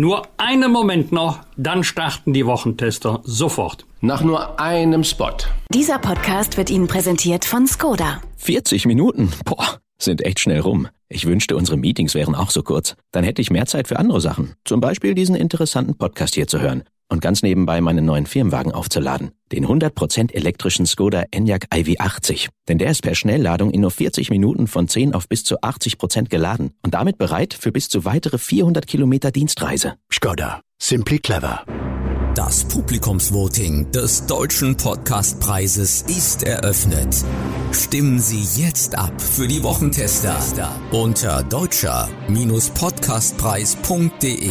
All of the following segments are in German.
Nur einen Moment noch, dann starten die Wochentester sofort. Nach nur einem Spot. Dieser Podcast wird Ihnen präsentiert von Skoda. 40 Minuten? Boah, sind echt schnell rum. Ich wünschte, unsere Meetings wären auch so kurz. Dann hätte ich mehr Zeit für andere Sachen. Zum Beispiel diesen interessanten Podcast hier zu hören. Und ganz nebenbei meinen neuen Firmenwagen aufzuladen. Den 100% elektrischen Skoda Enyaq iV80. Denn der ist per Schnellladung in nur 40 Minuten von 10 auf bis zu 80% geladen. Und damit bereit für bis zu weitere 400 Kilometer Dienstreise. Skoda. Simply clever. Das Publikumsvoting des Deutschen Podcastpreises ist eröffnet. Stimmen Sie jetzt ab für die Wochentester unter deutscher-podcastpreis.de.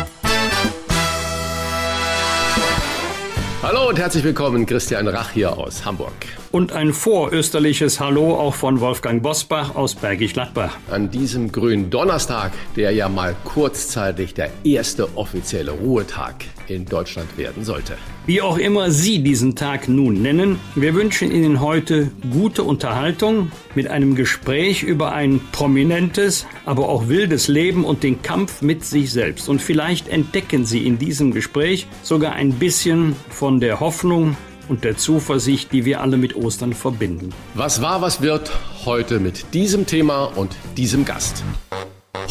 Hallo und herzlich willkommen, Christian Rach hier aus Hamburg. Und ein vorösterliches Hallo auch von Wolfgang Bosbach aus Bergisch Gladbach. An diesem grünen Donnerstag, der ja mal kurzzeitig der erste offizielle Ruhetag in Deutschland werden sollte. Wie auch immer Sie diesen Tag nun nennen, wir wünschen Ihnen heute gute Unterhaltung mit einem Gespräch über ein prominentes, aber auch wildes Leben und den Kampf mit sich selbst. Und vielleicht entdecken Sie in diesem Gespräch sogar ein bisschen von der Hoffnung und der Zuversicht, die wir alle mit Ostern verbinden. Was war, was wird heute mit diesem Thema und diesem Gast?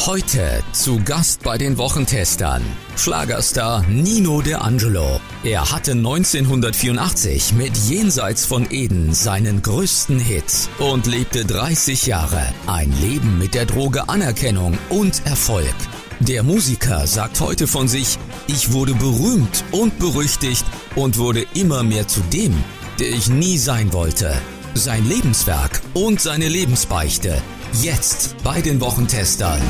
Heute zu Gast bei den Wochentestern Schlagerstar Nino De Angelo. Er hatte 1984 mit Jenseits von Eden seinen größten Hit und lebte 30 Jahre ein Leben mit der Droge Anerkennung und Erfolg. Der Musiker sagt heute von sich, ich wurde berühmt und berüchtigt und wurde immer mehr zu dem, der ich nie sein wollte. Sein Lebenswerk und seine Lebensbeichte Jetzt bei den Wochentestern.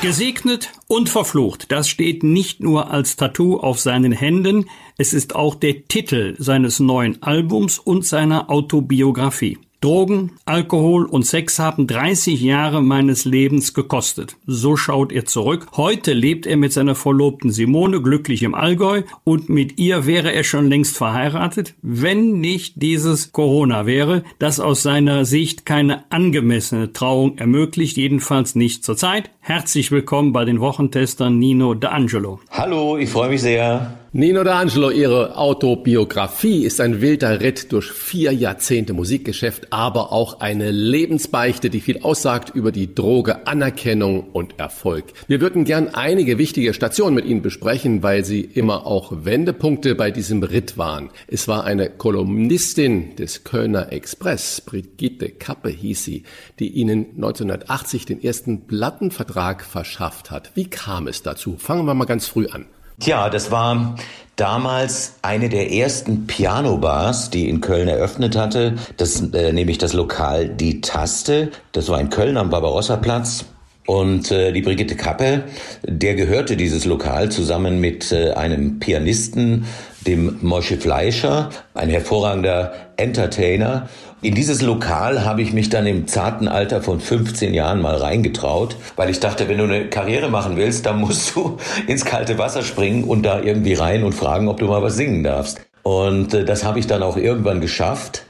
Gesegnet und verflucht, das steht nicht nur als Tattoo auf seinen Händen, es ist auch der Titel seines neuen Albums und seiner Autobiografie. Drogen, Alkohol und Sex haben 30 Jahre meines Lebens gekostet. So schaut er zurück. Heute lebt er mit seiner Verlobten Simone glücklich im Allgäu und mit ihr wäre er schon längst verheiratet, wenn nicht dieses Corona wäre, das aus seiner Sicht keine angemessene Trauung ermöglicht, jedenfalls nicht zurzeit. Herzlich willkommen bei den Wochentestern Nino D'Angelo. Hallo, ich freue mich sehr. Nino D'Angelo, Ihre Autobiografie ist ein wilder Ritt durch vier Jahrzehnte Musikgeschäft, aber auch eine Lebensbeichte, die viel aussagt über die Droge Anerkennung und Erfolg. Wir würden gern einige wichtige Stationen mit Ihnen besprechen, weil Sie immer auch Wendepunkte bei diesem Ritt waren. Es war eine Kolumnistin des Kölner Express, Brigitte Kappe hieß sie, die Ihnen 1980 den ersten Plattenvertrag verschafft hat. Wie kam es dazu? Fangen wir mal ganz früh an. Tja, das war damals eine der ersten Piano-Bars, die in Köln eröffnet hatte. Das äh, nämlich das Lokal Die Taste. Das war in Köln am Barbarossa-Platz. Und äh, die Brigitte Kappe, der gehörte dieses Lokal zusammen mit äh, einem Pianisten, dem Mosche Fleischer, ein hervorragender Entertainer. In dieses Lokal habe ich mich dann im zarten Alter von 15 Jahren mal reingetraut, weil ich dachte, wenn du eine Karriere machen willst, dann musst du ins kalte Wasser springen und da irgendwie rein und fragen, ob du mal was singen darfst. Und äh, das habe ich dann auch irgendwann geschafft.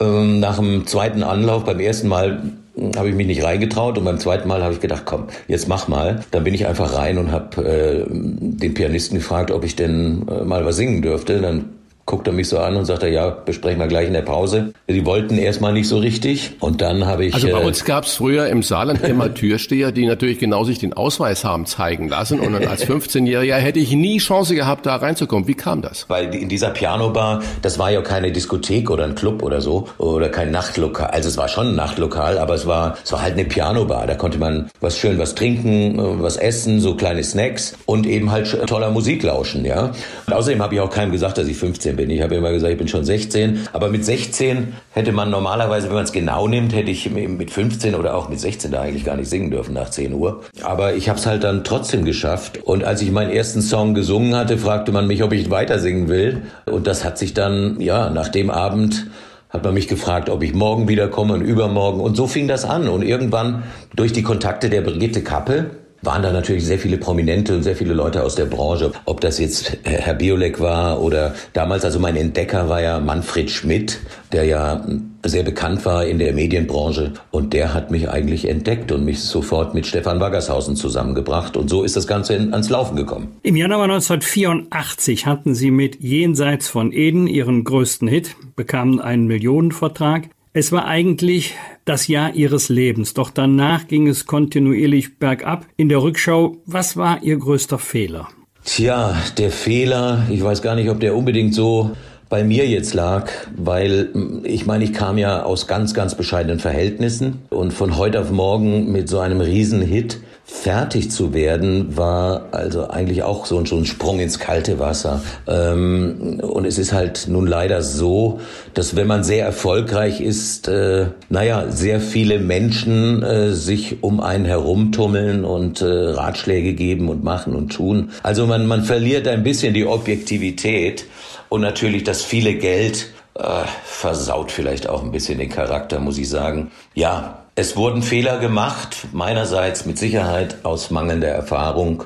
Ähm, nach dem zweiten Anlauf, beim ersten Mal hm, habe ich mich nicht reingetraut und beim zweiten Mal habe ich gedacht, komm, jetzt mach mal. Dann bin ich einfach rein und habe äh, den Pianisten gefragt, ob ich denn äh, mal was singen dürfte. Dann guckt er mich so an und sagt, ja, besprechen wir gleich in der Pause. Die wollten erstmal nicht so richtig und dann habe ich... Also bei äh, uns gab es früher im Saarland immer Türsteher, die natürlich genau sich den Ausweis haben zeigen lassen und dann als 15-Jähriger hätte ich nie Chance gehabt, da reinzukommen. Wie kam das? Weil in dieser Pianobar, das war ja keine Diskothek oder ein Club oder so oder kein Nachtlokal. Also es war schon ein Nachtlokal, aber es war, es war halt eine Pianobar. Da konnte man was schön was trinken, was essen, so kleine Snacks und eben halt toller Musik lauschen, ja. Und außerdem habe ich auch keinem gesagt, dass ich 15 18 bin. Ich habe immer gesagt, ich bin schon 16. Aber mit 16 hätte man normalerweise, wenn man es genau nimmt, hätte ich mit 15 oder auch mit 16 da eigentlich gar nicht singen dürfen nach 10 Uhr. Aber ich habe es halt dann trotzdem geschafft. Und als ich meinen ersten Song gesungen hatte, fragte man mich, ob ich weiter singen will. Und das hat sich dann, ja, nach dem Abend hat man mich gefragt, ob ich morgen wiederkomme und übermorgen. Und so fing das an. Und irgendwann durch die Kontakte der Brigitte Kappel, waren da natürlich sehr viele Prominente und sehr viele Leute aus der Branche. Ob das jetzt Herr Biolek war oder damals, also mein Entdecker war ja Manfred Schmidt, der ja sehr bekannt war in der Medienbranche und der hat mich eigentlich entdeckt und mich sofort mit Stefan Waggershausen zusammengebracht und so ist das Ganze ans Laufen gekommen. Im Januar 1984 hatten sie mit Jenseits von Eden ihren größten Hit, bekamen einen Millionenvertrag. Es war eigentlich das Jahr ihres Lebens, doch danach ging es kontinuierlich bergab. In der Rückschau, was war ihr größter Fehler? Tja, der Fehler, ich weiß gar nicht, ob der unbedingt so bei mir jetzt lag, weil ich meine, ich kam ja aus ganz, ganz bescheidenen Verhältnissen und von heute auf morgen mit so einem Riesenhit fertig zu werden, war also eigentlich auch so, ein Sprung ins kalte Wasser. Ähm, und es ist halt nun leider so, dass wenn man sehr erfolgreich ist, äh, naja, sehr viele Menschen äh, sich um einen herumtummeln und äh, Ratschläge geben und machen und tun. Also man, man verliert ein bisschen die Objektivität und natürlich das viele Geld äh, versaut vielleicht auch ein bisschen den Charakter, muss ich sagen. Ja, es wurden Fehler gemacht, meinerseits mit Sicherheit aus mangelnder Erfahrung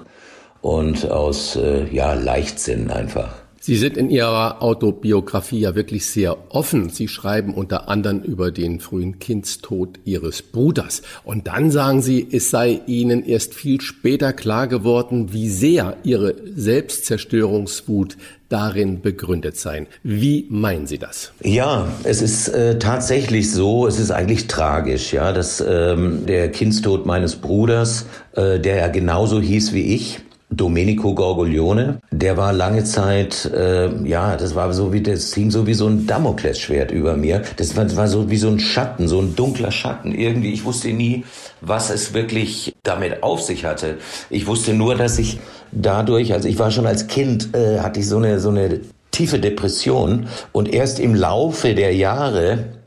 und aus äh, ja, Leichtsinn einfach. Sie sind in Ihrer Autobiografie ja wirklich sehr offen. Sie schreiben unter anderem über den frühen Kindstod Ihres Bruders. Und dann sagen Sie, es sei Ihnen erst viel später klar geworden, wie sehr Ihre Selbstzerstörungswut darin begründet sein. Wie meinen Sie das? Ja, es ist äh, tatsächlich so, es ist eigentlich tragisch, ja, dass ähm, der Kindstod meines Bruders, äh, der ja genauso hieß wie ich, Domenico Gorgoglione, der war lange Zeit, äh, ja, das war so wie, das hing so wie so ein Damoklesschwert über mir. Das war, war so wie so ein Schatten, so ein dunkler Schatten. Irgendwie, ich wusste nie, was es wirklich damit auf sich hatte. Ich wusste nur, dass ich dadurch, also ich war schon als Kind, äh, hatte ich so eine, so eine tiefe Depression und erst im Laufe der Jahre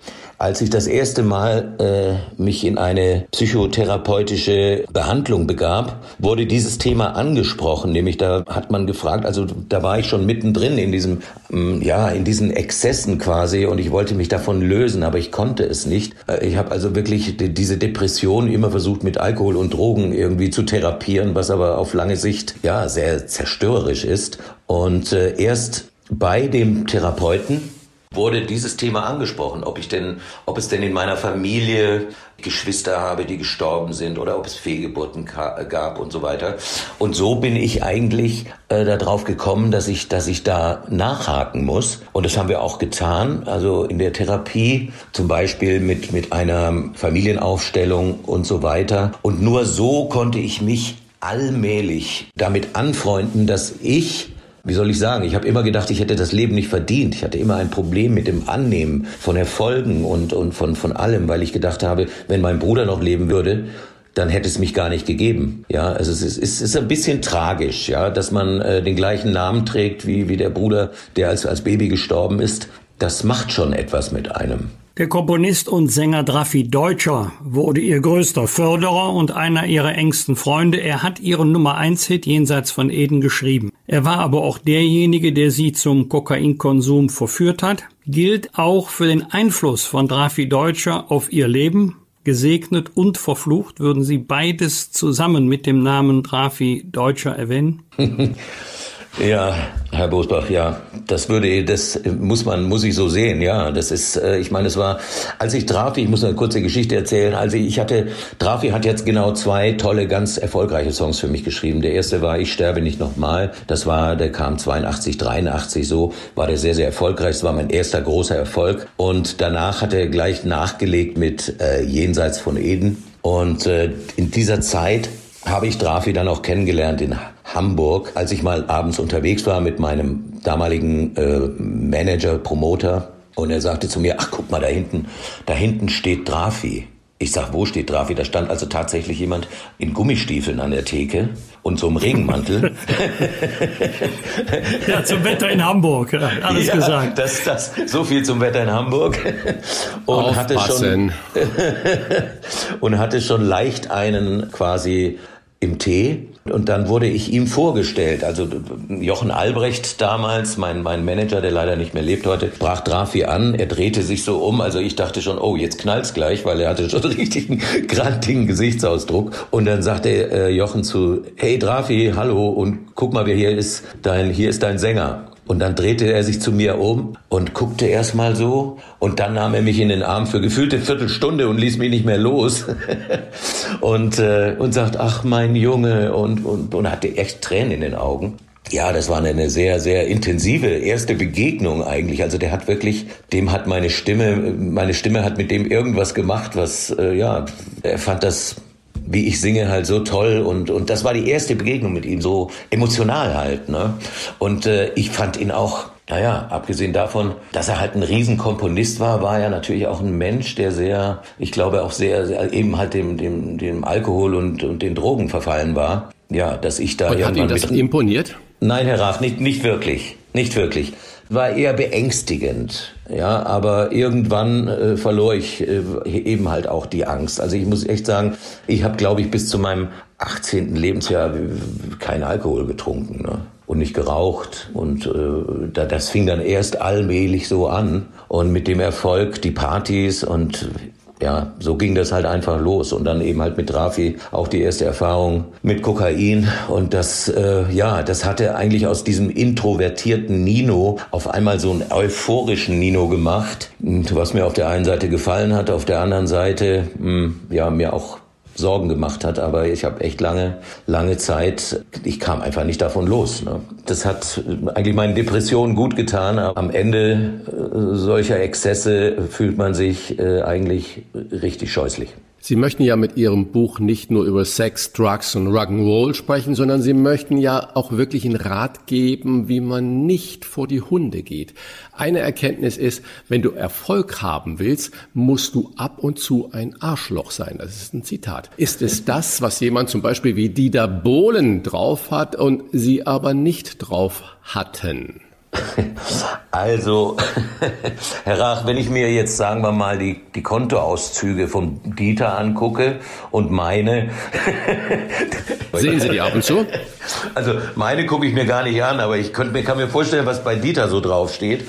als ich das erste Mal äh, mich in eine psychotherapeutische Behandlung begab, wurde dieses Thema angesprochen, nämlich da hat man gefragt, also da war ich schon mittendrin in diesem, ähm, ja, in diesen Exzessen quasi und ich wollte mich davon lösen, aber ich konnte es nicht. Äh, ich habe also wirklich die, diese Depression immer versucht mit Alkohol und Drogen irgendwie zu therapieren, was aber auf lange Sicht ja sehr zerstörerisch ist. Und äh, erst bei dem Therapeuten wurde dieses Thema angesprochen, ob ich denn, ob es denn in meiner Familie Geschwister habe, die gestorben sind oder ob es Fehlgeburten gab und so weiter. Und so bin ich eigentlich äh, darauf gekommen, dass ich, dass ich da nachhaken muss. Und das haben wir auch getan. Also in der Therapie zum Beispiel mit, mit einer Familienaufstellung und so weiter. Und nur so konnte ich mich allmählich damit anfreunden, dass ich wie soll ich sagen, ich habe immer gedacht, ich hätte das Leben nicht verdient. Ich hatte immer ein Problem mit dem Annehmen von Erfolgen und, und von, von allem, weil ich gedacht habe, wenn mein Bruder noch leben würde, dann hätte es mich gar nicht gegeben. Ja, also es ist, es ist ein bisschen tragisch, ja, dass man äh, den gleichen Namen trägt wie, wie der Bruder, der als, als Baby gestorben ist. Das macht schon etwas mit einem. Der Komponist und Sänger Draffi Deutscher wurde ihr größter Förderer und einer ihrer engsten Freunde. Er hat ihren Nummer 1 Hit jenseits von Eden geschrieben. Er war aber auch derjenige, der sie zum Kokainkonsum verführt hat, gilt auch für den Einfluss von Draffi Deutscher auf ihr Leben. Gesegnet und verflucht würden Sie beides zusammen mit dem Namen Draffi Deutscher erwähnen? Ja, Herr Bosbach, ja, das würde, das muss man, muss ich so sehen, ja. Das ist, äh, ich meine, es war, als ich Drafi, ich muss eine kurze Geschichte erzählen, also ich hatte, Drafi hat jetzt genau zwei tolle, ganz erfolgreiche Songs für mich geschrieben. Der erste war Ich sterbe nicht nochmal, das war, der kam 82, 83 so, war der sehr, sehr erfolgreich, das war mein erster großer Erfolg. Und danach hat er gleich nachgelegt mit äh, Jenseits von Eden. Und äh, in dieser Zeit habe ich Drafi dann auch kennengelernt in Hamburg, als ich mal abends unterwegs war mit meinem damaligen äh, Manager, Promoter. Und er sagte zu mir, ach guck mal, da hinten, da hinten steht Drafi. Ich sag, wo steht Drafi? Da stand also tatsächlich jemand in Gummistiefeln an der Theke und so einem Regenmantel. ja, zum Wetter in Hamburg. Alles ja, gesagt. Das, das, so viel zum Wetter in Hamburg. Und hatte schon, und hatte schon leicht einen quasi im Tee. Und dann wurde ich ihm vorgestellt. Also Jochen Albrecht damals, mein, mein Manager, der leider nicht mehr lebt heute, sprach Drafi an. Er drehte sich so um. Also ich dachte schon, oh, jetzt knallt's gleich, weil er hatte schon einen richtigen, grantigen Gesichtsausdruck. Und dann sagte äh, Jochen zu, hey Drafi, hallo und guck mal, wer hier ist. Dein, hier ist dein Sänger. Und dann drehte er sich zu mir um und guckte erstmal so und dann nahm er mich in den Arm für gefühlte Viertelstunde und ließ mich nicht mehr los und äh, und sagt ach mein Junge und und und hatte echt Tränen in den Augen. Ja, das war eine sehr, sehr intensive erste Begegnung eigentlich. Also der hat wirklich, dem hat meine Stimme, meine Stimme hat mit dem irgendwas gemacht, was, äh, ja, er fand das wie ich singe halt so toll und und das war die erste Begegnung mit ihm so emotional halt ne und äh, ich fand ihn auch naja, abgesehen davon, dass er halt ein Riesenkomponist war, war er natürlich auch ein Mensch, der sehr, ich glaube auch sehr, sehr eben halt dem, dem, dem Alkohol und, und den Drogen verfallen war. Ja, dass ich da und hat Ihnen das imponiert? Nein, Herr Raff, nicht, nicht wirklich. Nicht wirklich war eher beängstigend. Ja, aber irgendwann äh, verlor ich äh, eben halt auch die Angst. Also ich muss echt sagen, ich habe, glaube ich, bis zu meinem 18. Lebensjahr keinen Alkohol getrunken ne? und nicht geraucht. Und äh, das fing dann erst allmählich so an. Und mit dem Erfolg die Partys und ja, so ging das halt einfach los. Und dann eben halt mit Rafi auch die erste Erfahrung mit Kokain. Und das, äh, ja, das hatte eigentlich aus diesem introvertierten Nino auf einmal so einen euphorischen Nino gemacht, was mir auf der einen Seite gefallen hat, auf der anderen Seite, mh, hm, ja, mir auch Sorgen gemacht hat, aber ich habe echt lange, lange Zeit, ich kam einfach nicht davon los. Ne? Das hat eigentlich meinen Depressionen gut getan. Am Ende äh, solcher Exzesse fühlt man sich äh, eigentlich richtig scheußlich. Sie möchten ja mit Ihrem Buch nicht nur über Sex, Drugs und Rock'n'Roll sprechen, sondern Sie möchten ja auch wirklich einen Rat geben, wie man nicht vor die Hunde geht. Eine Erkenntnis ist, wenn du Erfolg haben willst, musst du ab und zu ein Arschloch sein. Das ist ein Zitat. Ist es das, was jemand zum Beispiel wie Dieter Bohlen drauf hat und Sie aber nicht drauf hatten? Also, Herr Rach, wenn ich mir jetzt, sagen wir mal, die, die Kontoauszüge von Dieter angucke und meine. Sehen Sie die ab und zu? Also, meine gucke ich mir gar nicht an, aber ich könnte mir, kann mir vorstellen, was bei Dieter so draufsteht.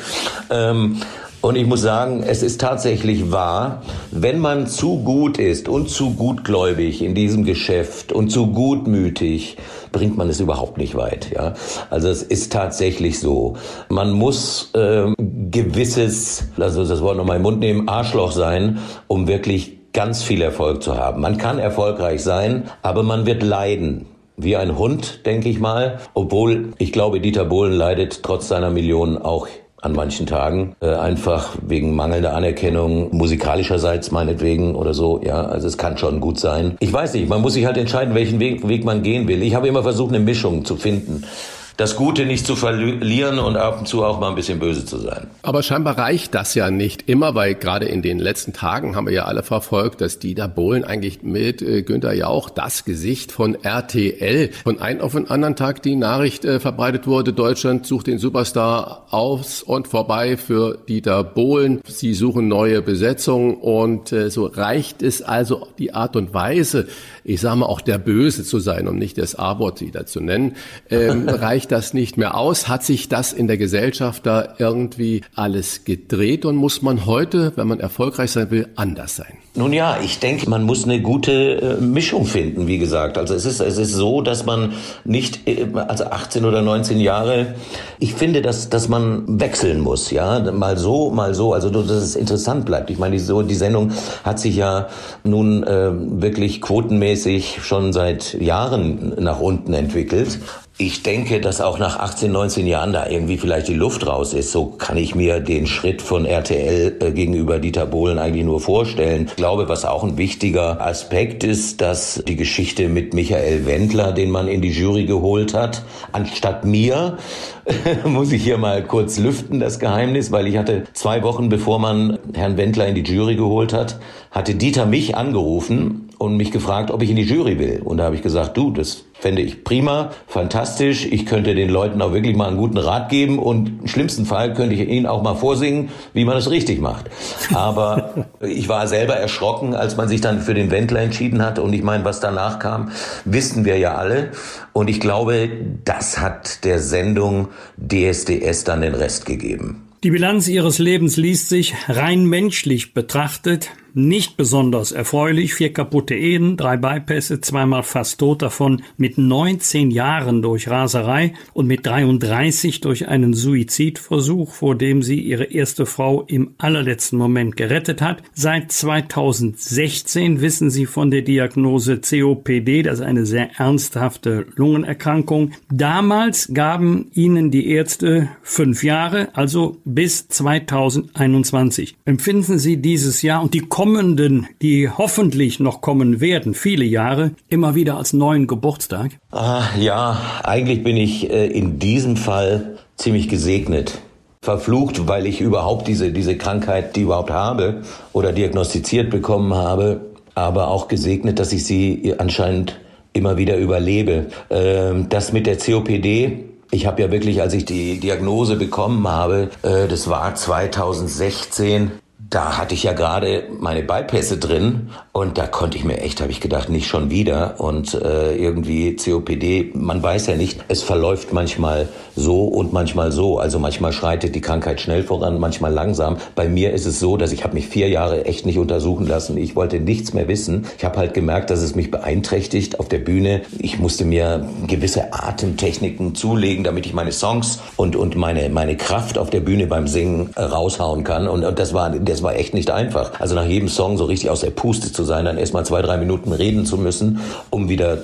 Ähm, und ich muss sagen, es ist tatsächlich wahr, wenn man zu gut ist und zu gutgläubig in diesem Geschäft und zu gutmütig, bringt man es überhaupt nicht weit. Ja, also es ist tatsächlich so. Man muss ähm, gewisses, also das Wort nochmal im Mund nehmen, Arschloch sein, um wirklich ganz viel Erfolg zu haben. Man kann erfolgreich sein, aber man wird leiden wie ein Hund, denke ich mal. Obwohl ich glaube, Dieter Bohlen leidet trotz seiner Millionen auch an manchen Tagen, äh, einfach wegen mangelnder Anerkennung, musikalischerseits meinetwegen oder so. Ja, also es kann schon gut sein. Ich weiß nicht, man muss sich halt entscheiden, welchen Weg, Weg man gehen will. Ich habe immer versucht, eine Mischung zu finden das Gute nicht zu verlieren und ab und zu auch mal ein bisschen böse zu sein. Aber scheinbar reicht das ja nicht immer, weil gerade in den letzten Tagen haben wir ja alle verfolgt, dass Dieter Bohlen eigentlich mit äh, Günter Jauch das Gesicht von RTL von einem auf den anderen Tag die Nachricht äh, verbreitet wurde, Deutschland sucht den Superstar aus und vorbei für Dieter Bohlen. Sie suchen neue Besetzungen und äh, so reicht es also die Art und Weise, ich sage mal auch der Böse zu sein, um nicht das A-Wort wieder zu nennen, ähm, reicht das nicht mehr aus? Hat sich das in der Gesellschaft da irgendwie alles gedreht und muss man heute, wenn man erfolgreich sein will, anders sein? Nun ja, ich denke, man muss eine gute äh, Mischung finden, wie gesagt. Also es ist, es ist so, dass man nicht, äh, also 18 oder 19 Jahre, ich finde, dass, dass man wechseln muss, ja, mal so, mal so, also dass es interessant bleibt. Ich meine, so, die Sendung hat sich ja nun äh, wirklich quotenmäßig schon seit Jahren nach unten entwickelt. Ich denke, dass auch nach 18, 19 Jahren da irgendwie vielleicht die Luft raus ist. So kann ich mir den Schritt von RTL äh, gegenüber Dieter Bohlen eigentlich nur vorstellen. Ich glaube, was auch ein wichtiger Aspekt ist, dass die Geschichte mit Michael Wendler, den man in die Jury geholt hat, anstatt mir, muss ich hier mal kurz lüften, das Geheimnis, weil ich hatte zwei Wochen, bevor man Herrn Wendler in die Jury geholt hat, hatte Dieter mich angerufen und mich gefragt, ob ich in die Jury will. Und da habe ich gesagt, du, das fände ich prima, fantastisch. Ich könnte den Leuten auch wirklich mal einen guten Rat geben und im schlimmsten Fall könnte ich ihnen auch mal vorsingen, wie man es richtig macht. Aber ich war selber erschrocken, als man sich dann für den Wendler entschieden hat. Und ich meine, was danach kam, wissen wir ja alle. Und ich glaube, das hat der Sendung DSDS dann den Rest gegeben. Die Bilanz ihres Lebens liest sich rein menschlich betrachtet nicht besonders erfreulich. Vier kaputte Ehen, drei Bypässe, zweimal fast tot, davon mit 19 Jahren durch Raserei und mit 33 durch einen Suizidversuch, vor dem sie ihre erste Frau im allerletzten Moment gerettet hat. Seit 2016 wissen sie von der Diagnose COPD, das ist eine sehr ernsthafte Lungenerkrankung. Damals gaben ihnen die Ärzte fünf Jahre, also bis 2021. Empfinden Sie dieses Jahr und die kommenden, die hoffentlich noch kommen werden, viele Jahre, immer wieder als neuen Geburtstag? Ah, ja, eigentlich bin ich äh, in diesem Fall ziemlich gesegnet. Verflucht, weil ich überhaupt diese, diese Krankheit, die überhaupt habe oder diagnostiziert bekommen habe, aber auch gesegnet, dass ich sie anscheinend immer wieder überlebe. Ähm, das mit der COPD, ich habe ja wirklich, als ich die Diagnose bekommen habe, äh, das war 2016, da hatte ich ja gerade meine Bypässe drin und da konnte ich mir echt, habe ich gedacht, nicht schon wieder. Und äh, irgendwie COPD, man weiß ja nicht, es verläuft manchmal so und manchmal so. Also manchmal schreitet die Krankheit schnell voran, manchmal langsam. Bei mir ist es so, dass ich habe mich vier Jahre echt nicht untersuchen lassen. Ich wollte nichts mehr wissen. Ich habe halt gemerkt, dass es mich beeinträchtigt auf der Bühne. Ich musste mir gewisse Atemtechniken zulegen, damit ich meine Songs und, und meine, meine Kraft auf der Bühne beim Singen raushauen kann. Und, und das war, das war echt nicht einfach. Also nach jedem Song so richtig aus der Puste zu sein, dann erstmal zwei, drei Minuten reden zu müssen, um wieder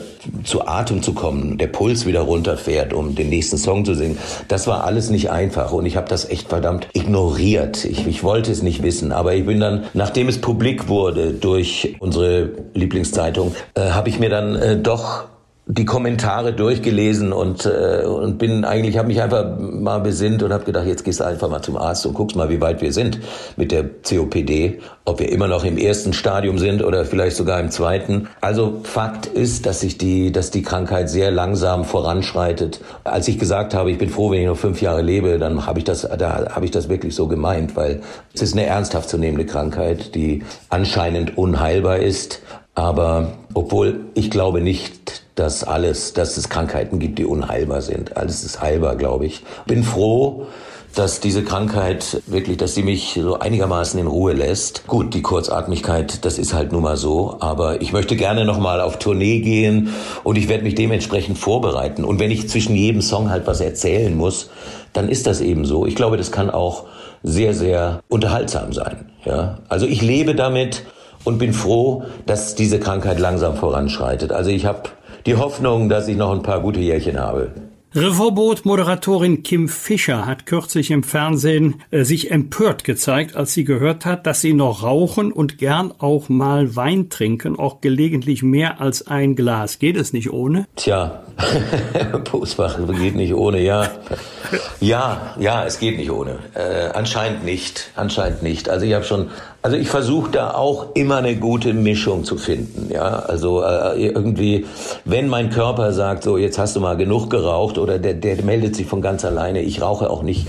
zu Atem zu kommen, der Puls wieder runterfährt, um den nächsten Song zu singen. Das war alles nicht einfach und ich habe das echt verdammt ignoriert. Ich, ich wollte es nicht wissen, aber ich bin dann, nachdem es publik wurde durch unsere Lieblingszeitung, äh, habe ich mir dann äh, doch die Kommentare durchgelesen und äh, und bin eigentlich habe mich einfach mal besinnt und habe gedacht, jetzt gehst du einfach mal zum Arzt und guckst mal, wie weit wir sind mit der COPD, ob wir immer noch im ersten Stadium sind oder vielleicht sogar im zweiten. Also Fakt ist, dass sich die dass die Krankheit sehr langsam voranschreitet. Als ich gesagt habe, ich bin froh, wenn ich noch fünf Jahre lebe, dann habe ich das da habe ich das wirklich so gemeint, weil es ist eine ernsthaft zu nehmende Krankheit, die anscheinend unheilbar ist. Aber obwohl ich glaube nicht, dass alles, dass es Krankheiten gibt, die unheilbar sind. Alles ist heilbar, glaube ich. Bin froh, dass diese Krankheit wirklich, dass sie mich so einigermaßen in Ruhe lässt. Gut, die Kurzatmigkeit, das ist halt nun mal so, aber ich möchte gerne noch mal auf Tournee gehen und ich werde mich dementsprechend vorbereiten und wenn ich zwischen jedem Song halt was erzählen muss, dann ist das eben so. Ich glaube, das kann auch sehr sehr unterhaltsam sein, ja? Also ich lebe damit und bin froh, dass diese Krankheit langsam voranschreitet. Also ich habe die Hoffnung, dass ich noch ein paar gute Jährchen habe. Revolboot-Moderatorin Kim Fischer hat kürzlich im Fernsehen äh, sich empört gezeigt, als sie gehört hat, dass sie noch rauchen und gern auch mal Wein trinken, auch gelegentlich mehr als ein Glas. Geht es nicht ohne? Tja, Postbach geht nicht ohne, ja. Ja, ja, es geht nicht ohne. Äh, anscheinend nicht, anscheinend nicht. Also ich habe schon also ich versuche da auch immer eine gute Mischung zu finden. Ja, also äh, irgendwie, wenn mein Körper sagt, so jetzt hast du mal genug geraucht oder der, der meldet sich von ganz alleine. Ich rauche auch nicht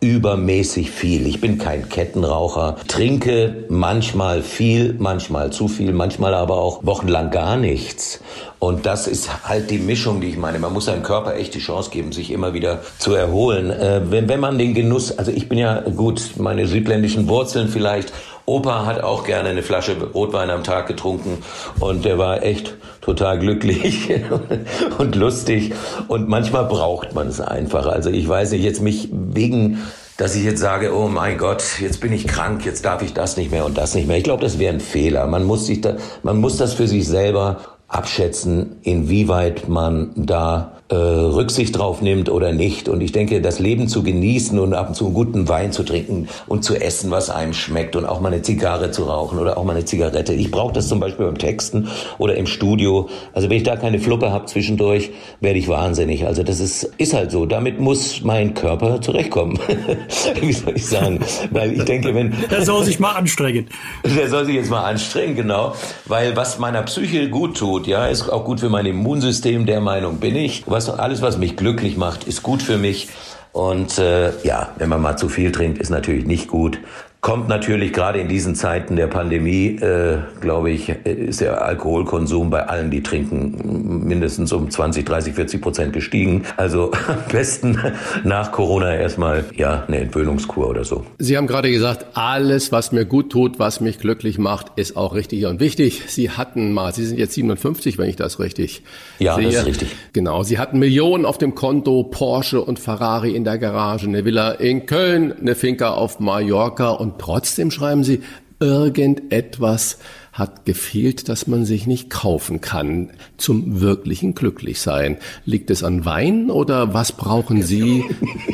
übermäßig viel. Ich bin kein Kettenraucher, trinke manchmal viel, manchmal zu viel, manchmal aber auch wochenlang gar nichts. Und das ist halt die Mischung, die ich meine. Man muss seinem Körper echt die Chance geben, sich immer wieder zu erholen. Äh, wenn, wenn man den Genuss, also ich bin ja gut, meine südländischen Wurzeln vielleicht. Opa hat auch gerne eine Flasche Rotwein am Tag getrunken und der war echt total glücklich und lustig. Und manchmal braucht man es einfach. Also ich weiß nicht, jetzt mich wegen dass ich jetzt sage, oh mein Gott, jetzt bin ich krank, jetzt darf ich das nicht mehr und das nicht mehr. Ich glaube, das wäre ein Fehler. Man muss sich da, man muss das für sich selber abschätzen, inwieweit man da äh, Rücksicht drauf nimmt oder nicht. Und ich denke, das Leben zu genießen und ab und zu einen guten Wein zu trinken und zu essen, was einem schmeckt und auch mal eine Zigarre zu rauchen oder auch mal eine Zigarette. Ich brauche das zum Beispiel beim Texten oder im Studio. Also wenn ich da keine Fluppe habe zwischendurch, werde ich wahnsinnig. Also das ist, ist halt so. Damit muss mein Körper zurechtkommen. Wie soll ich sagen? Weil ich denke, wenn... Der soll sich mal anstrengen. Der soll sich jetzt mal anstrengen, genau. Weil was meiner Psyche gut tut, ja, ist auch gut für mein Immunsystem, der Meinung bin ich. Was, alles, was mich glücklich macht, ist gut für mich. Und äh, ja, wenn man mal zu viel trinkt, ist natürlich nicht gut. Kommt natürlich gerade in diesen Zeiten der Pandemie, äh, glaube ich, ist der Alkoholkonsum bei allen, die trinken, mindestens um 20, 30, 40 Prozent gestiegen. Also am besten nach Corona erstmal ja eine Entwöhnungskur oder so. Sie haben gerade gesagt, alles, was mir gut tut, was mich glücklich macht, ist auch richtig und wichtig. Sie hatten mal, Sie sind jetzt 57, wenn ich das richtig ja, sehe. das ist richtig. Genau, Sie hatten Millionen auf dem Konto, Porsche und Ferrari in der Garage, eine Villa in Köln, eine Finca auf Mallorca und und trotzdem schreiben Sie, irgendetwas hat gefehlt, das man sich nicht kaufen kann zum wirklichen Glücklichsein. Liegt es an Wein oder was brauchen Sie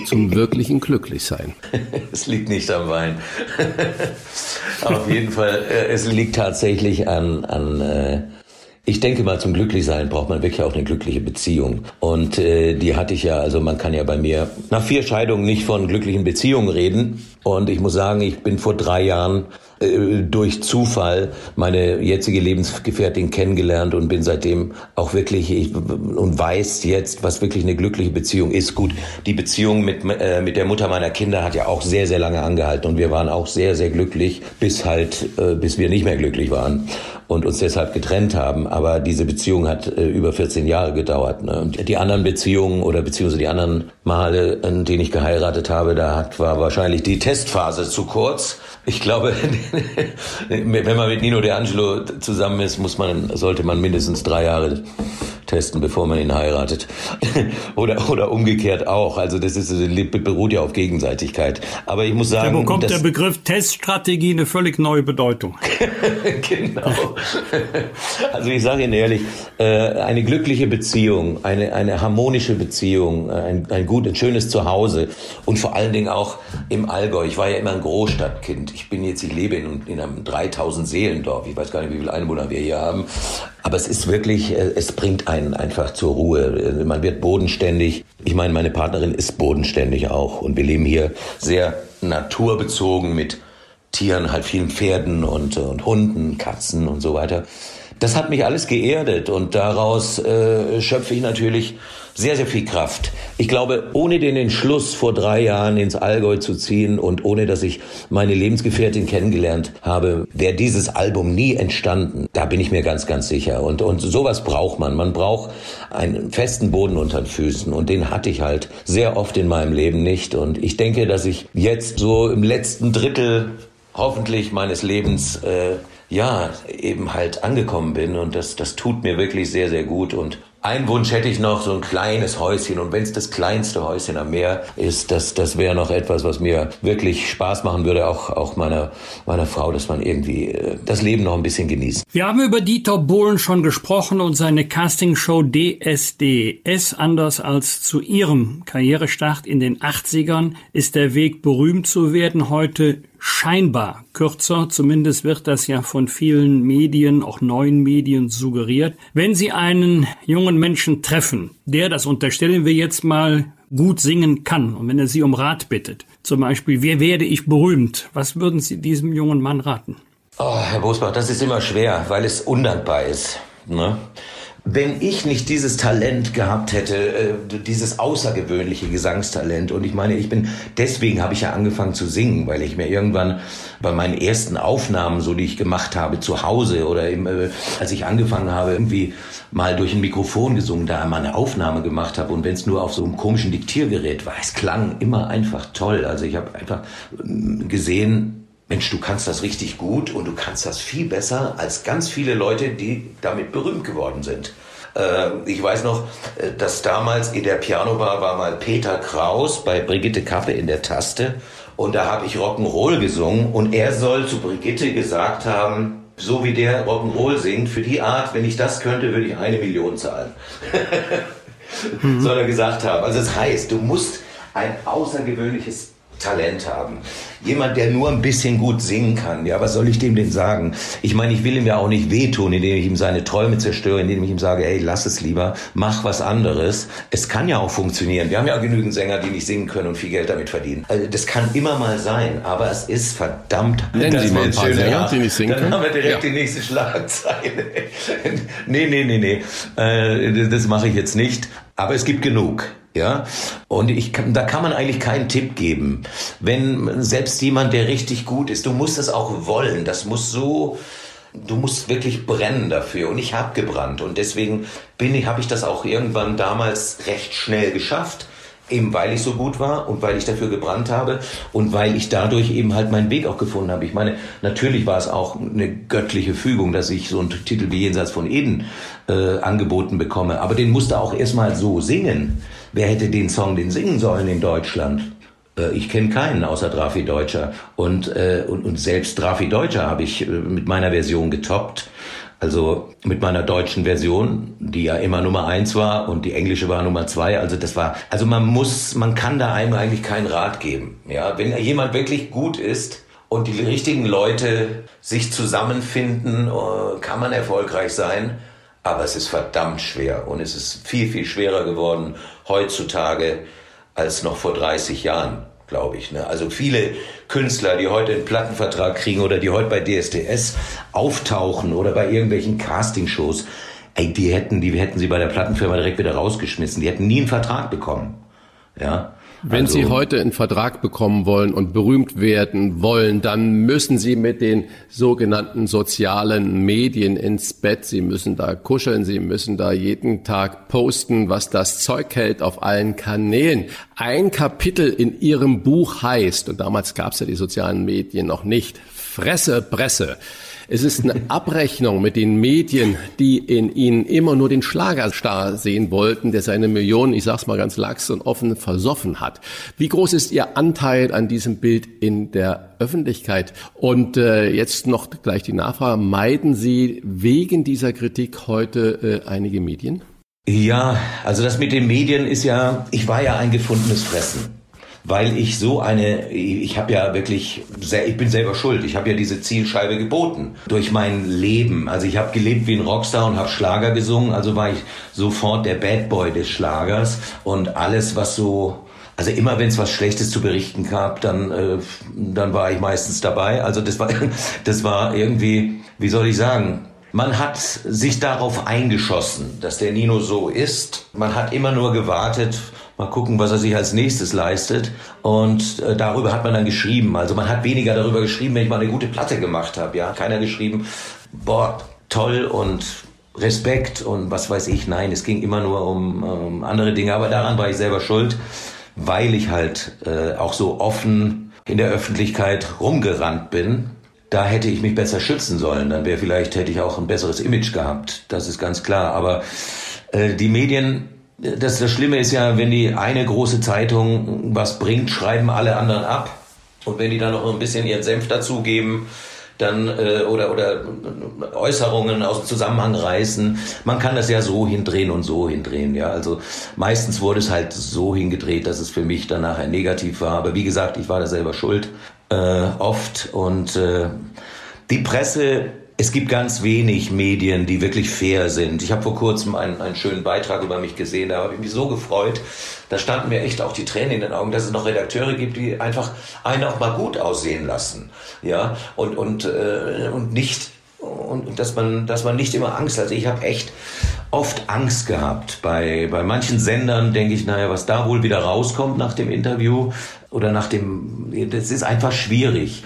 zum wirklichen Glücklichsein? Es liegt nicht am Wein. Auf jeden Fall, äh, es liegt tatsächlich an, an äh, ich denke mal, zum Glücklichsein braucht man wirklich auch eine glückliche Beziehung. Und äh, die hatte ich ja, also man kann ja bei mir nach vier Scheidungen nicht von glücklichen Beziehungen reden. Und ich muss sagen, ich bin vor drei Jahren durch Zufall meine jetzige Lebensgefährtin kennengelernt und bin seitdem auch wirklich ich, und weiß jetzt, was wirklich eine glückliche Beziehung ist. Gut, die Beziehung mit, äh, mit der Mutter meiner Kinder hat ja auch sehr, sehr lange angehalten und wir waren auch sehr, sehr glücklich, bis halt, äh, bis wir nicht mehr glücklich waren und uns deshalb getrennt haben. Aber diese Beziehung hat äh, über 14 Jahre gedauert. Ne? Die anderen Beziehungen oder beziehungsweise die anderen Male, in denen ich geheiratet habe, da hat, war wahrscheinlich die Testphase zu kurz. Ich glaube, wenn man mit Nino De Angelo zusammen ist, muss man, sollte man mindestens drei Jahre testen, bevor man ihn heiratet. oder, oder umgekehrt auch. Also das ist, beruht ja auf Gegenseitigkeit. Aber ich muss sagen. Da bekommt der Begriff Teststrategie eine völlig neue Bedeutung. genau. Also ich sage Ihnen ehrlich, äh, eine glückliche Beziehung, eine, eine harmonische Beziehung, ein, ein gut, ein schönes Zuhause und vor allen Dingen auch im Allgäu. Ich war ja immer ein Großstadtkind. Ich bin jetzt, ich lebe in, in einem 3000 Seelendorf. Ich weiß gar nicht, wie viele Einwohner wir hier haben. Aber es ist wirklich, äh, es bringt einen einfach zur Ruhe. Man wird bodenständig. Ich meine, meine Partnerin ist bodenständig auch. Und wir leben hier sehr naturbezogen mit Tieren, halt vielen Pferden und, und Hunden, Katzen und so weiter. Das hat mich alles geerdet und daraus äh, schöpfe ich natürlich sehr, sehr viel Kraft. Ich glaube, ohne den Entschluss vor drei Jahren ins Allgäu zu ziehen und ohne dass ich meine Lebensgefährtin kennengelernt habe, wäre dieses Album nie entstanden. Da bin ich mir ganz, ganz sicher. Und, und sowas braucht man. Man braucht einen festen Boden unter den Füßen und den hatte ich halt sehr oft in meinem Leben nicht. Und ich denke, dass ich jetzt so im letzten Drittel hoffentlich meines Lebens äh, ja eben halt angekommen bin und das das tut mir wirklich sehr sehr gut und ein Wunsch hätte ich noch, so ein kleines Häuschen. Und wenn es das kleinste Häuschen am Meer ist, das, das wäre noch etwas, was mir wirklich Spaß machen würde, auch, auch meiner, meiner Frau, dass man irgendwie äh, das Leben noch ein bisschen genießt. Wir haben über Dieter Bohlen schon gesprochen und seine Castingshow DSDS. Anders als zu ihrem Karrierestart in den 80ern ist der Weg berühmt zu werden heute scheinbar kürzer, zumindest wird das ja von vielen Medien, auch neuen Medien suggeriert. Wenn Sie einen jungen Menschen treffen, der, das unterstellen wir jetzt mal, gut singen kann und wenn er Sie um Rat bittet, zum Beispiel, wie werde ich berühmt, was würden Sie diesem jungen Mann raten? Oh, Herr Bosbach, das ist immer schwer, weil es undankbar ist. Ne? Wenn ich nicht dieses Talent gehabt hätte, äh, dieses außergewöhnliche Gesangstalent, und ich meine, ich bin, deswegen habe ich ja angefangen zu singen, weil ich mir irgendwann bei meinen ersten Aufnahmen, so die ich gemacht habe zu Hause oder eben, äh, als ich angefangen habe, irgendwie mal durch ein Mikrofon gesungen, da mal eine Aufnahme gemacht habe und wenn es nur auf so einem komischen Diktiergerät war, es klang immer einfach toll. Also ich habe einfach äh, gesehen, Mensch, du kannst das richtig gut und du kannst das viel besser als ganz viele Leute, die damit berühmt geworden sind. Äh, ich weiß noch, äh, dass damals in der Pianobar war mal Peter Kraus bei Brigitte Kappe in der Taste und da habe ich Rock'n'Roll gesungen und er soll zu Brigitte gesagt haben, so wie der Rock'n'Roll singt, für die Art, wenn ich das könnte, würde ich eine Million zahlen. mhm. soll er gesagt haben. Also das heißt, du musst ein außergewöhnliches Talent haben. Jemand, der nur ein bisschen gut singen kann. Ja, was soll ich dem denn sagen? Ich meine, ich will ihm ja auch nicht wehtun, indem ich ihm seine Träume zerstöre, indem ich ihm sage, ey, lass es lieber, mach was anderes. Es kann ja auch funktionieren. Wir haben ja genügend Sänger, die nicht singen können und viel Geld damit verdienen. Also das kann immer mal sein, aber es ist verdammt. Nennen Sie mal ein paar Sänger, die nicht singen können. Dann haben wir direkt ja. die nächste Schlagzeile. nee, nee, nee, nee. Äh, das mache ich jetzt nicht. Aber es gibt genug. Ja, und ich da kann man eigentlich keinen Tipp geben. Wenn selbst jemand, der richtig gut ist, du musst es auch wollen. Das muss so, du musst wirklich brennen dafür. Und ich habe gebrannt und deswegen bin ich, habe ich das auch irgendwann damals recht schnell geschafft. Eben weil ich so gut war und weil ich dafür gebrannt habe und weil ich dadurch eben halt meinen Weg auch gefunden habe. Ich meine, natürlich war es auch eine göttliche Fügung, dass ich so einen Titel wie Jenseits von Eden äh, angeboten bekomme. Aber den musste auch erstmal so singen. Wer hätte den Song denn singen sollen in Deutschland? Äh, ich kenne keinen außer Drafi Deutscher. Und, äh, und, und selbst Drafi Deutscher habe ich äh, mit meiner Version getoppt. Also mit meiner deutschen Version, die ja immer Nummer eins war und die englische war Nummer zwei. Also das war, also man muss, man kann da einem eigentlich keinen Rat geben. Ja, wenn jemand wirklich gut ist und die richtigen Leute sich zusammenfinden, kann man erfolgreich sein. Aber es ist verdammt schwer und es ist viel, viel schwerer geworden heutzutage als noch vor 30 Jahren, glaube ich. Ne? Also viele Künstler, die heute einen Plattenvertrag kriegen oder die heute bei DSDS auftauchen oder bei irgendwelchen Castingshows, ey, die hätten, die hätten sie bei der Plattenfirma direkt wieder rausgeschmissen. Die hätten nie einen Vertrag bekommen. Ja. Wenn also, Sie heute einen Vertrag bekommen wollen und berühmt werden wollen, dann müssen Sie mit den sogenannten sozialen Medien ins Bett. Sie müssen da kuscheln, Sie müssen da jeden Tag posten, was das Zeug hält auf allen Kanälen. Ein Kapitel in Ihrem Buch heißt, und damals gab es ja die sozialen Medien noch nicht, Fresse, Presse. Es ist eine Abrechnung mit den Medien, die in ihnen immer nur den Schlagerstar sehen wollten, der seine Millionen, ich sag's mal ganz lax und offen, versoffen hat. Wie groß ist Ihr Anteil an diesem Bild in der Öffentlichkeit? Und äh, jetzt noch gleich die Nachfrage, meiden Sie wegen dieser Kritik heute äh, einige Medien? Ja, also das mit den Medien ist ja, ich war ja ein gefundenes Fressen weil ich so eine, ich habe ja wirklich, ich bin selber schuld. Ich habe ja diese Zielscheibe geboten durch mein Leben. Also ich habe gelebt wie ein Rockstar und habe Schlager gesungen. Also war ich sofort der Bad Boy des Schlagers und alles, was so also immer wenn es was Schlechtes zu berichten gab, dann, äh, dann war ich meistens dabei. Also das war, das war irgendwie, wie soll ich sagen, man hat sich darauf eingeschossen, dass der Nino so ist. Man hat immer nur gewartet, mal gucken, was er sich als nächstes leistet. Und äh, darüber hat man dann geschrieben. Also man hat weniger darüber geschrieben, wenn ich mal eine gute Platte gemacht habe. Ja, keiner geschrieben, boah, toll und Respekt und was weiß ich. Nein, es ging immer nur um, um andere Dinge. Aber daran war ich selber schuld, weil ich halt äh, auch so offen in der Öffentlichkeit rumgerannt bin. Da hätte ich mich besser schützen sollen. Dann wäre vielleicht hätte ich auch ein besseres Image gehabt. Das ist ganz klar. Aber äh, die Medien das, das Schlimme ist ja, wenn die eine große Zeitung was bringt, schreiben alle anderen ab. Und wenn die dann noch ein bisschen ihren Senf dazugeben, dann äh, oder oder Äußerungen aus dem Zusammenhang reißen. Man kann das ja so hindrehen und so hindrehen, ja. Also meistens wurde es halt so hingedreht, dass es für mich dann nachher negativ war. Aber wie gesagt, ich war da selber schuld äh, oft und äh, die Presse es gibt ganz wenig Medien, die wirklich fair sind. Ich habe vor kurzem einen, einen schönen Beitrag über mich gesehen, da habe ich mich so gefreut. Da standen mir echt auch die Tränen in den Augen, dass es noch Redakteure gibt, die einfach einen auch mal gut aussehen lassen, ja und und äh, und nicht und, dass man dass man nicht immer Angst. Also ich habe echt oft Angst gehabt bei bei manchen Sendern. Denke ich, naja, was da wohl wieder rauskommt nach dem Interview oder nach dem, das ist einfach schwierig.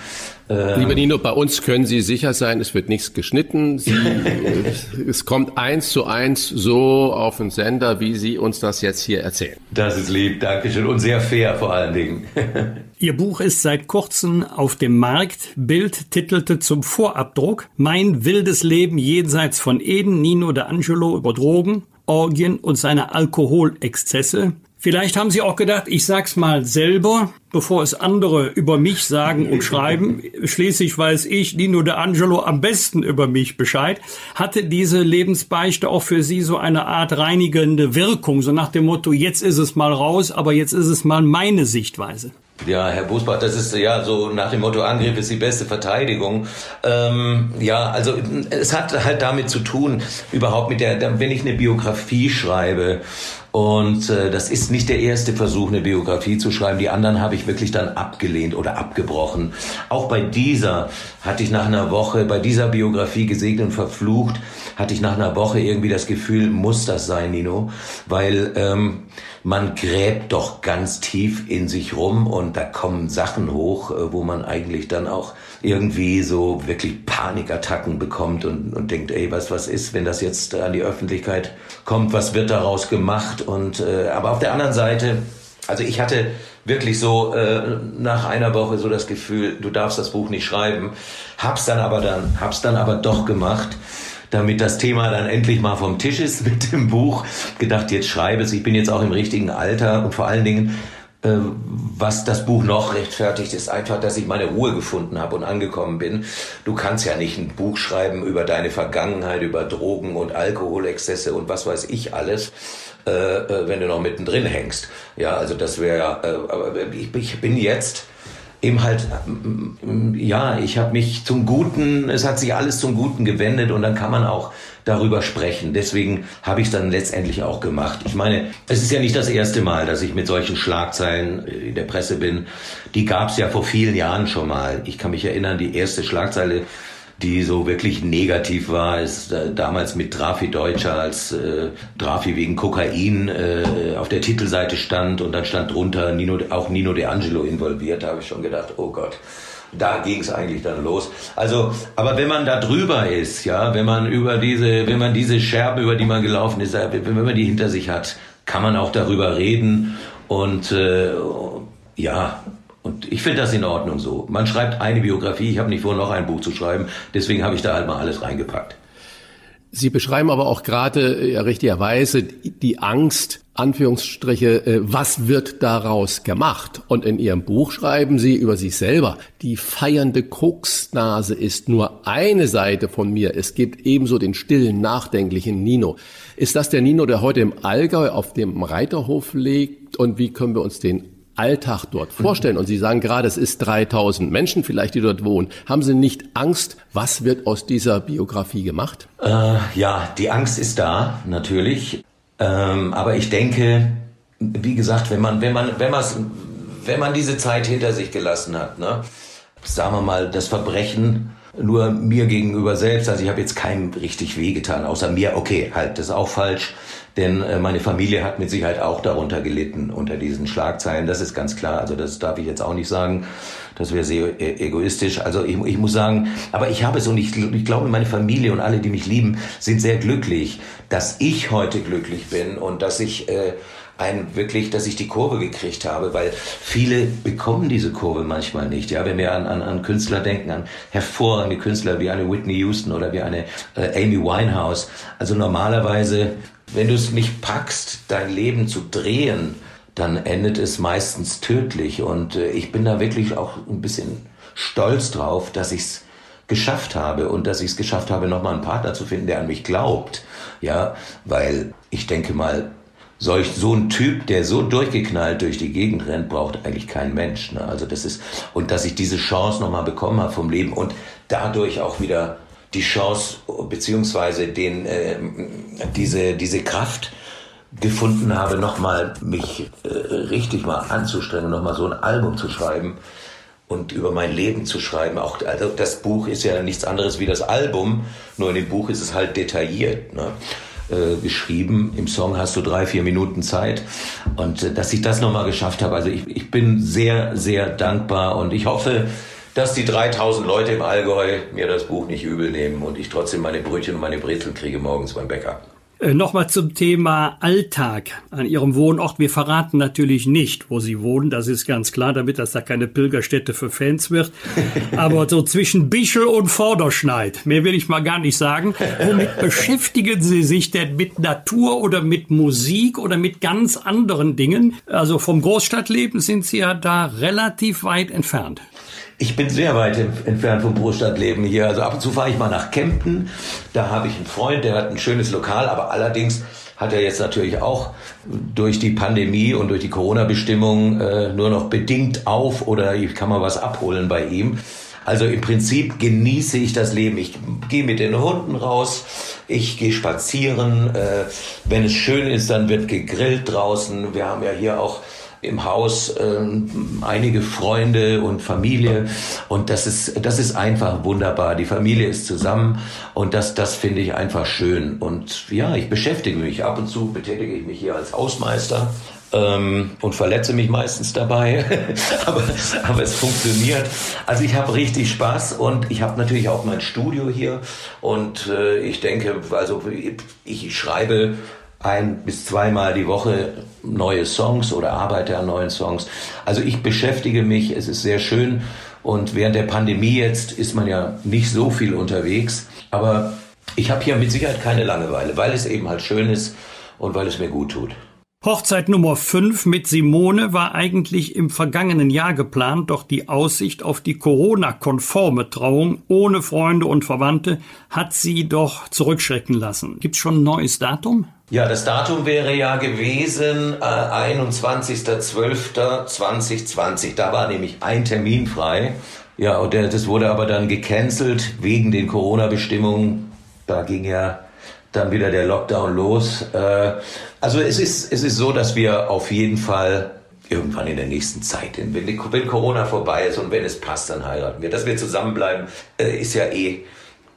Ähm, Lieber Nino, bei uns können Sie sicher sein, es wird nichts geschnitten. Sie, es kommt eins zu eins so auf den Sender, wie Sie uns das jetzt hier erzählen. Das ist lieb, Dankeschön und sehr fair vor allen Dingen. Ihr Buch ist seit kurzem auf dem Markt. Bild titelte zum Vorabdruck Mein wildes Leben jenseits von Eden, Nino de Angelo über Drogen, Orgien und seine Alkoholexzesse. Vielleicht haben Sie auch gedacht, ich sag's mal selber, bevor es andere über mich sagen und schreiben. Schließlich weiß ich, Nino de Angelo, am besten über mich Bescheid. Hatte diese Lebensbeichte auch für Sie so eine Art reinigende Wirkung, so nach dem Motto, jetzt ist es mal raus, aber jetzt ist es mal meine Sichtweise? Ja, Herr Busbach, das ist ja so nach dem Motto, Angriff ist die beste Verteidigung. Ähm, ja, also es hat halt damit zu tun, überhaupt mit der, wenn ich eine Biografie schreibe, und äh, das ist nicht der erste Versuch, eine Biografie zu schreiben. Die anderen habe ich wirklich dann abgelehnt oder abgebrochen. Auch bei dieser hatte ich nach einer Woche, bei dieser Biografie gesegnet und verflucht, hatte ich nach einer Woche irgendwie das Gefühl, muss das sein, Nino? Weil ähm, man gräbt doch ganz tief in sich rum und da kommen Sachen hoch, äh, wo man eigentlich dann auch irgendwie so wirklich Panikattacken bekommt und, und denkt, ey, was, was ist, wenn das jetzt an die Öffentlichkeit kommt, was wird daraus gemacht? Und äh, aber auf der anderen Seite, also ich hatte wirklich so äh, nach einer Woche so das Gefühl, du darfst das Buch nicht schreiben, hab's dann aber dann, hab's dann aber doch gemacht damit das Thema dann endlich mal vom Tisch ist mit dem Buch. Gedacht, jetzt schreibe es. Ich bin jetzt auch im richtigen Alter und vor allen Dingen äh, was das Buch noch rechtfertigt, ist einfach, dass ich meine Ruhe gefunden habe und angekommen bin. Du kannst ja nicht ein Buch schreiben über deine Vergangenheit, über Drogen und Alkoholexzesse und was weiß ich alles, äh, äh wenn du noch mittendrin hängst. Ja, also das wäre ja, äh, aber ich, ich bin jetzt eben halt, ja, ich habe mich zum Guten, es hat sich alles zum Guten gewendet und dann kann man auch darüber sprechen. Deswegen habe ich es dann letztendlich auch gemacht. Ich meine, es ist ja nicht das erste Mal, dass ich mit solchen Schlagzeilen in der Presse bin. Die gab es ja vor vielen Jahren schon mal. Ich kann mich erinnern, die erste Schlagzeile die so wirklich negativ war, ist äh, damals mit Drafi Deutscher, als äh, Drafi wegen Kokain äh, auf der Titelseite stand und dann stand drunter Nino, auch Nino De Angelo involviert, da habe ich schon gedacht, oh Gott. Da ging es eigentlich dann los. Also, aber wenn man da drüber ist, ja, wenn man über diese, wenn man diese Scherben, über die man gelaufen ist, wenn man die hinter sich hat, kann man auch darüber reden und äh, ja, und ich finde das in Ordnung so. Man schreibt eine Biografie, ich habe nicht vor, noch ein Buch zu schreiben, deswegen habe ich da halt mal alles reingepackt. Sie beschreiben aber auch gerade ja, richtigerweise die Angst, Anführungsstriche, äh, was wird daraus gemacht? Und in Ihrem Buch schreiben Sie über sich selber, die feiernde Koksnase ist nur eine Seite von mir. Es gibt ebenso den stillen, nachdenklichen Nino. Ist das der Nino, der heute im Allgäu auf dem Reiterhof legt? Und wie können wir uns den Alltag dort vorstellen. Und Sie sagen gerade, es ist 3000 Menschen vielleicht, die dort wohnen. Haben Sie nicht Angst? Was wird aus dieser Biografie gemacht? Äh, ja, die Angst ist da, natürlich. Ähm, aber ich denke, wie gesagt, wenn man, wenn man, wenn wenn man diese Zeit hinter sich gelassen hat, ne, sagen wir mal, das Verbrechen nur mir gegenüber selbst, also ich habe jetzt keinem richtig wehgetan, außer mir, okay, halt, das ist auch falsch. Denn äh, meine Familie hat mit Sicherheit auch darunter gelitten, unter diesen Schlagzeilen. Das ist ganz klar. Also das darf ich jetzt auch nicht sagen. Das wäre sehr e-, egoistisch. Also ich, ich muss sagen, aber ich habe es und ich, ich glaube, meine Familie und alle, die mich lieben, sind sehr glücklich, dass ich heute glücklich bin und dass ich äh, ein wirklich, dass ich die Kurve gekriegt habe, weil viele bekommen diese Kurve manchmal nicht. Ja, wenn wir an, an, an Künstler denken, an hervorragende Künstler wie eine Whitney Houston oder wie eine äh, Amy Winehouse. Also normalerweise wenn du es nicht packst, dein Leben zu drehen, dann endet es meistens tödlich. Und äh, ich bin da wirklich auch ein bisschen stolz drauf, dass ich es geschafft habe und dass ich es geschafft habe, nochmal einen Partner zu finden, der an mich glaubt. Ja, weil ich denke mal, solch, so ein Typ, der so durchgeknallt durch die Gegend rennt, braucht eigentlich kein Mensch. Ne? Also das ist, und dass ich diese Chance nochmal bekommen habe vom Leben und dadurch auch wieder die Chance beziehungsweise den, äh, diese, diese Kraft gefunden habe, nochmal mich äh, richtig mal anzustrengen, nochmal so ein Album zu schreiben und über mein Leben zu schreiben. Auch also das Buch ist ja nichts anderes wie das Album, nur in dem Buch ist es halt detailliert. Ne? Äh, geschrieben. Im Song hast du drei, vier Minuten Zeit. Und äh, dass ich das nochmal geschafft habe, also ich, ich bin sehr, sehr dankbar und ich hoffe, dass die 3000 Leute im Allgäu mir das Buch nicht übel nehmen und ich trotzdem meine Brötchen und meine Brezeln kriege morgens beim Bäcker. Äh, Nochmal zum Thema Alltag an Ihrem Wohnort. Wir verraten natürlich nicht, wo Sie wohnen, das ist ganz klar, damit das da keine Pilgerstätte für Fans wird. Aber so zwischen Bischel und Vorderschneid, mehr will ich mal gar nicht sagen. Womit beschäftigen Sie sich denn mit Natur oder mit Musik oder mit ganz anderen Dingen? Also vom Großstadtleben sind Sie ja da relativ weit entfernt. Ich bin sehr weit entfernt vom Großstadtleben hier. Also ab und zu fahre ich mal nach Kempten. Da habe ich einen Freund, der hat ein schönes Lokal, aber allerdings hat er jetzt natürlich auch durch die Pandemie und durch die Corona-Bestimmungen äh, nur noch bedingt auf oder ich kann mal was abholen bei ihm. Also im Prinzip genieße ich das Leben. Ich gehe mit den Hunden raus, ich gehe spazieren. Äh, wenn es schön ist, dann wird gegrillt draußen. Wir haben ja hier auch im Haus ähm, einige Freunde und Familie und das ist das ist einfach wunderbar. Die Familie ist zusammen und das das finde ich einfach schön und ja, ich beschäftige mich ab und zu betätige ich mich hier als Hausmeister ähm, und verletze mich meistens dabei, aber, aber es funktioniert. Also ich habe richtig Spaß und ich habe natürlich auch mein Studio hier und äh, ich denke, also ich schreibe ein bis zweimal die Woche neue Songs oder arbeite an neuen Songs. Also ich beschäftige mich, es ist sehr schön und während der Pandemie jetzt ist man ja nicht so viel unterwegs, aber ich habe hier mit Sicherheit keine Langeweile, weil es eben halt schön ist und weil es mir gut tut. Hochzeit Nummer 5 mit Simone war eigentlich im vergangenen Jahr geplant, doch die Aussicht auf die Corona-konforme Trauung ohne Freunde und Verwandte hat sie doch zurückschrecken lassen. Gibt's schon ein neues Datum? Ja, das Datum wäre ja gewesen äh, 21.12.2020. Da war nämlich ein Termin frei. Ja, und der, das wurde aber dann gecancelt wegen den Corona-Bestimmungen. Da ging ja dann wieder der Lockdown los. Äh, also es ist, es ist so, dass wir auf jeden Fall irgendwann in der nächsten Zeit, wenn, wenn Corona vorbei ist und wenn es passt, dann heiraten wir. Dass wir zusammenbleiben, äh, ist ja eh,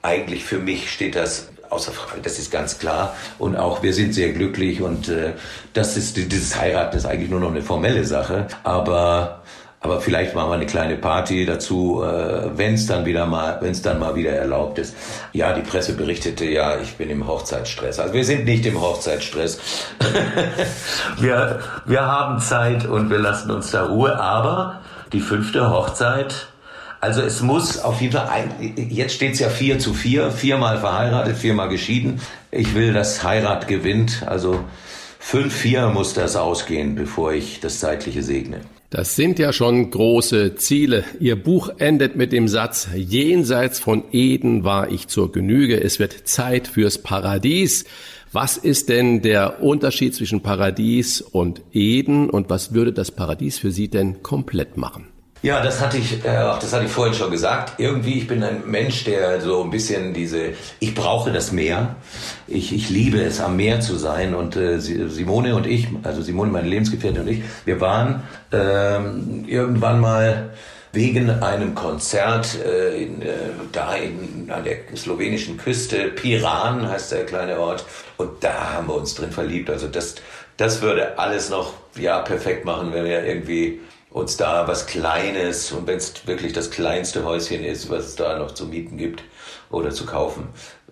eigentlich für mich steht das außer Frage, das ist ganz klar. Und auch wir sind sehr glücklich und äh, das ist dieses Heiraten ist eigentlich nur noch eine formelle Sache. Aber aber vielleicht machen wir eine kleine Party dazu, äh, wenn es dann wieder mal, wenn es dann mal wieder erlaubt ist. Ja, die Presse berichtete ja, ich bin im Hochzeitsstress. Also wir sind nicht im Hochzeitsstress. wir, wir haben Zeit und wir lassen uns da Ruhe. Aber die fünfte Hochzeit, also es muss auf jeden Fall ein, jetzt steht es ja vier zu vier, viermal verheiratet, viermal geschieden. Ich will, dass Heirat gewinnt. Also fünf vier muss das ausgehen, bevor ich das Zeitliche segne. Das sind ja schon große Ziele. Ihr Buch endet mit dem Satz, jenseits von Eden war ich zur Genüge, es wird Zeit fürs Paradies. Was ist denn der Unterschied zwischen Paradies und Eden und was würde das Paradies für Sie denn komplett machen? Ja, das hatte ich, äh, das hatte ich vorhin schon gesagt. Irgendwie, ich bin ein Mensch, der so ein bisschen diese, ich brauche das Meer. Ich, ich liebe es, am Meer zu sein. Und äh, Simone und ich, also Simone, meine Lebensgefährtin und ich, wir waren ähm, irgendwann mal wegen einem Konzert äh, in, äh, da in, an der slowenischen Küste, Piran heißt der kleine Ort, und da haben wir uns drin verliebt. Also das, das würde alles noch ja perfekt machen, wenn wir irgendwie uns da was Kleines und wenn es wirklich das kleinste Häuschen ist, was es da noch zu mieten gibt oder zu kaufen.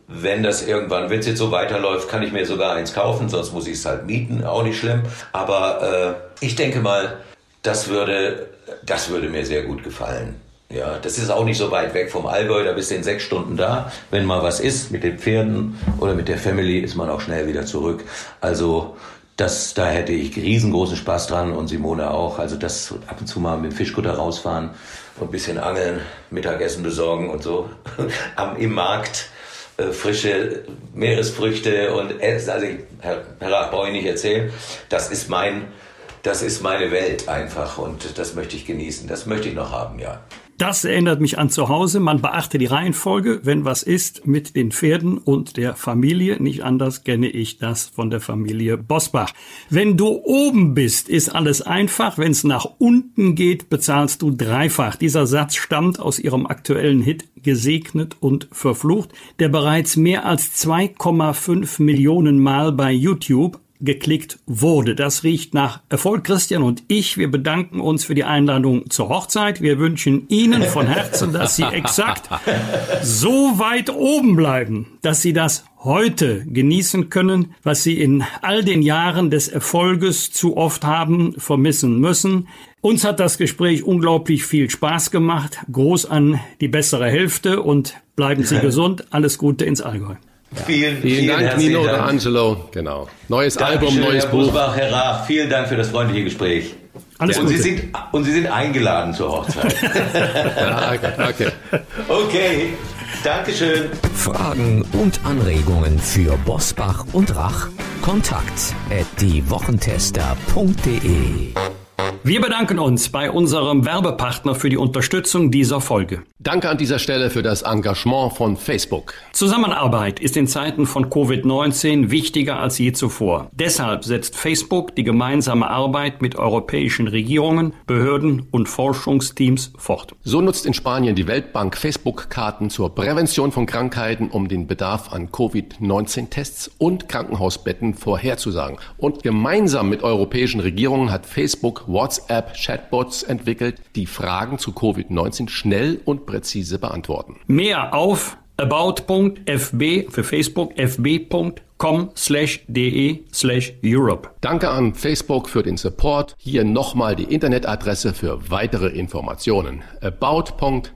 Wenn das irgendwann, wenn es jetzt so weiterläuft, kann ich mir sogar eins kaufen, sonst muss ich es halt mieten, auch nicht schlimm. Aber äh, ich denke mal, das würde, das würde mir sehr gut gefallen. Ja, das ist auch nicht so weit weg vom Allgäu, da bist du in sechs Stunden da. Wenn mal was ist mit den Pferden oder mit der Family, ist man auch schnell wieder zurück. Also das, da hätte ich riesengroßen Spaß dran und Simone auch. Also das ab und zu mal mit dem Fischkutter rausfahren und ein bisschen angeln, Mittagessen besorgen und so. Am, Im Markt äh, frische Meeresfrüchte und Essen. Also ich, Herr, Herr brauche ich nicht erzählen. Das ist mein, das ist meine Welt einfach und das möchte ich genießen. Das möchte ich noch haben, ja. Das erinnert mich an zu Hause. Man beachte die Reihenfolge, wenn was ist, mit den Pferden und der Familie. Nicht anders kenne ich das von der Familie Bosbach. Wenn du oben bist, ist alles einfach. Wenn es nach unten geht, bezahlst du dreifach. Dieser Satz stammt aus ihrem aktuellen Hit Gesegnet und Verflucht, der bereits mehr als 2,5 Millionen Mal bei YouTube geklickt wurde. Das riecht nach Erfolg. Christian und ich, wir bedanken uns für die Einladung zur Hochzeit. Wir wünschen Ihnen von Herzen, dass Sie exakt so weit oben bleiben, dass Sie das heute genießen können, was sie in all den Jahren des Erfolges zu oft haben vermissen müssen. Uns hat das Gespräch unglaublich viel Spaß gemacht. Groß an die bessere Hälfte und bleiben Sie gesund. Alles Gute ins Allgäu. Vielen, vielen, vielen Dank, Nino Dank. Angelo. Genau. Neues Dankeschön, Album, neues Herr Buch. Busbach, Herr Raff, vielen Dank für das freundliche Gespräch. Alles und, Gute. Sie sind, und Sie sind eingeladen zur Hochzeit. ja, okay. Okay. okay. Dankeschön. Fragen und Anregungen für Bosbach und Rach? Kontakt at diewochentester.de wir bedanken uns bei unserem Werbepartner für die Unterstützung dieser Folge. Danke an dieser Stelle für das Engagement von Facebook. Zusammenarbeit ist in Zeiten von Covid-19 wichtiger als je zuvor. Deshalb setzt Facebook die gemeinsame Arbeit mit europäischen Regierungen, Behörden und Forschungsteams fort. So nutzt in Spanien die Weltbank Facebook-Karten zur Prävention von Krankheiten, um den Bedarf an Covid-19-Tests und Krankenhausbetten vorherzusagen. Und gemeinsam mit europäischen Regierungen hat Facebook WhatsApp-Chatbots entwickelt, die Fragen zu Covid-19 schnell und präzise beantworten. Mehr auf about.fb für Facebook fb.com slash de slash Europe. Danke an Facebook für den Support. Hier nochmal die Internetadresse für weitere Informationen. about.fb.com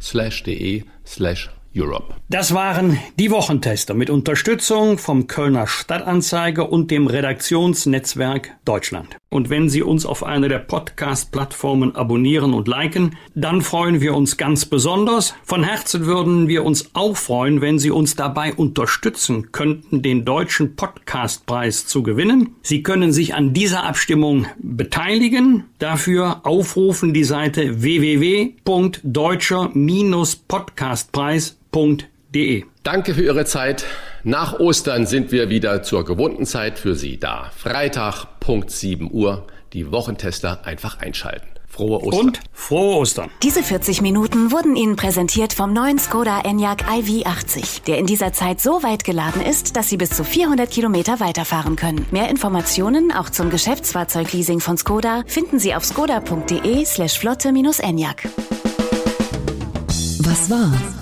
slash de slash Europe. Das waren die Wochentester mit Unterstützung vom Kölner Stadtanzeiger und dem Redaktionsnetzwerk Deutschland. Und wenn Sie uns auf einer der Podcast-Plattformen abonnieren und liken, dann freuen wir uns ganz besonders. Von Herzen würden wir uns auch freuen, wenn Sie uns dabei unterstützen könnten, den deutschen Podcastpreis zu gewinnen. Sie können sich an dieser Abstimmung beteiligen. Dafür aufrufen die Seite www.deutscher-podcastpreis www.ftf.de. Danke für Ihre Zeit. Nach Ostern sind wir wieder zur gewohnten Zeit für Sie da. Freitag, Punkt 7 Uhr. Die Wochentester einfach einschalten. Frohe Ostern. Und frohe Ostern. Diese 40 Minuten wurden Ihnen präsentiert vom neuen Skoda Enyaq iV80, der in dieser Zeit so weit geladen ist, dass Sie bis zu 400 Kilometer weiterfahren können. Mehr Informationen auch zum Geschäftsfahrzeugleasing von Skoda finden Sie auf skoda.de slash flotte-enyaq. Was war?